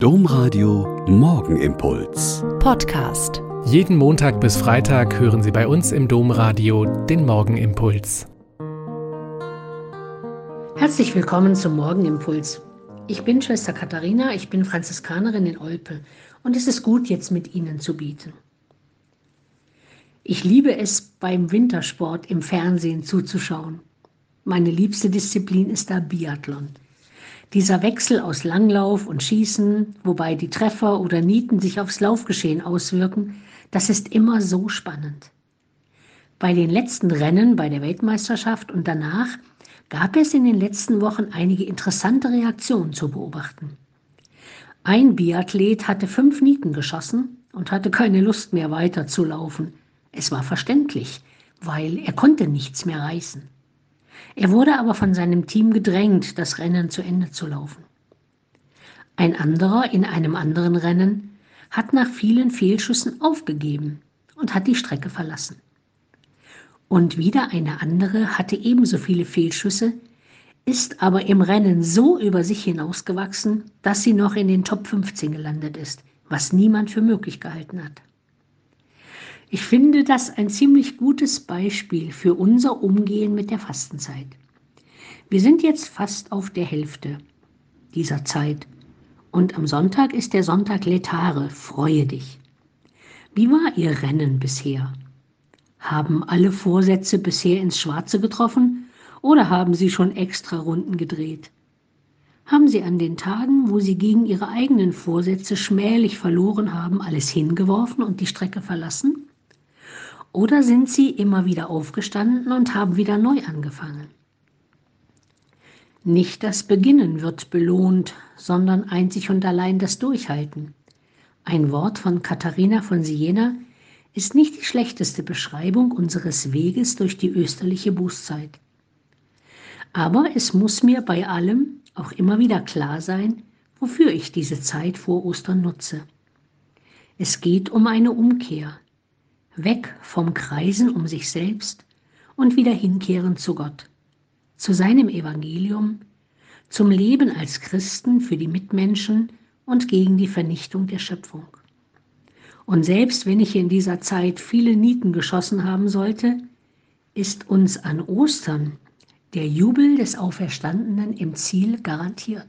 Domradio Morgenimpuls. Podcast. Jeden Montag bis Freitag hören Sie bei uns im Domradio den Morgenimpuls. Herzlich willkommen zum Morgenimpuls. Ich bin Schwester Katharina, ich bin Franziskanerin in Olpe und es ist gut, jetzt mit Ihnen zu bieten. Ich liebe es, beim Wintersport im Fernsehen zuzuschauen. Meine liebste Disziplin ist der Biathlon. Dieser Wechsel aus Langlauf und Schießen, wobei die Treffer oder Nieten sich aufs Laufgeschehen auswirken, das ist immer so spannend. Bei den letzten Rennen bei der Weltmeisterschaft und danach gab es in den letzten Wochen einige interessante Reaktionen zu beobachten. Ein Biathlet hatte fünf Nieten geschossen und hatte keine Lust mehr weiterzulaufen. Es war verständlich, weil er konnte nichts mehr reißen. Er wurde aber von seinem Team gedrängt, das Rennen zu Ende zu laufen. Ein anderer in einem anderen Rennen hat nach vielen Fehlschüssen aufgegeben und hat die Strecke verlassen. Und wieder eine andere hatte ebenso viele Fehlschüsse, ist aber im Rennen so über sich hinausgewachsen, dass sie noch in den Top 15 gelandet ist, was niemand für möglich gehalten hat. Ich finde das ein ziemlich gutes Beispiel für unser Umgehen mit der Fastenzeit. Wir sind jetzt fast auf der Hälfte dieser Zeit und am Sonntag ist der Sonntag Letare, freue dich. Wie war Ihr Rennen bisher? Haben alle Vorsätze bisher ins Schwarze getroffen oder haben Sie schon extra Runden gedreht? Haben Sie an den Tagen, wo Sie gegen Ihre eigenen Vorsätze schmählich verloren haben, alles hingeworfen und die Strecke verlassen? Oder sind sie immer wieder aufgestanden und haben wieder neu angefangen? Nicht das Beginnen wird belohnt, sondern einzig und allein das Durchhalten. Ein Wort von Katharina von Siena ist nicht die schlechteste Beschreibung unseres Weges durch die österliche Bußzeit. Aber es muss mir bei allem auch immer wieder klar sein, wofür ich diese Zeit vor Ostern nutze. Es geht um eine Umkehr, weg vom Kreisen um sich selbst und wieder hinkehren zu Gott, zu seinem Evangelium, zum Leben als Christen für die Mitmenschen und gegen die Vernichtung der Schöpfung. Und selbst wenn ich in dieser Zeit viele Nieten geschossen haben sollte, ist uns an Ostern der Jubel des Auferstandenen im Ziel garantiert.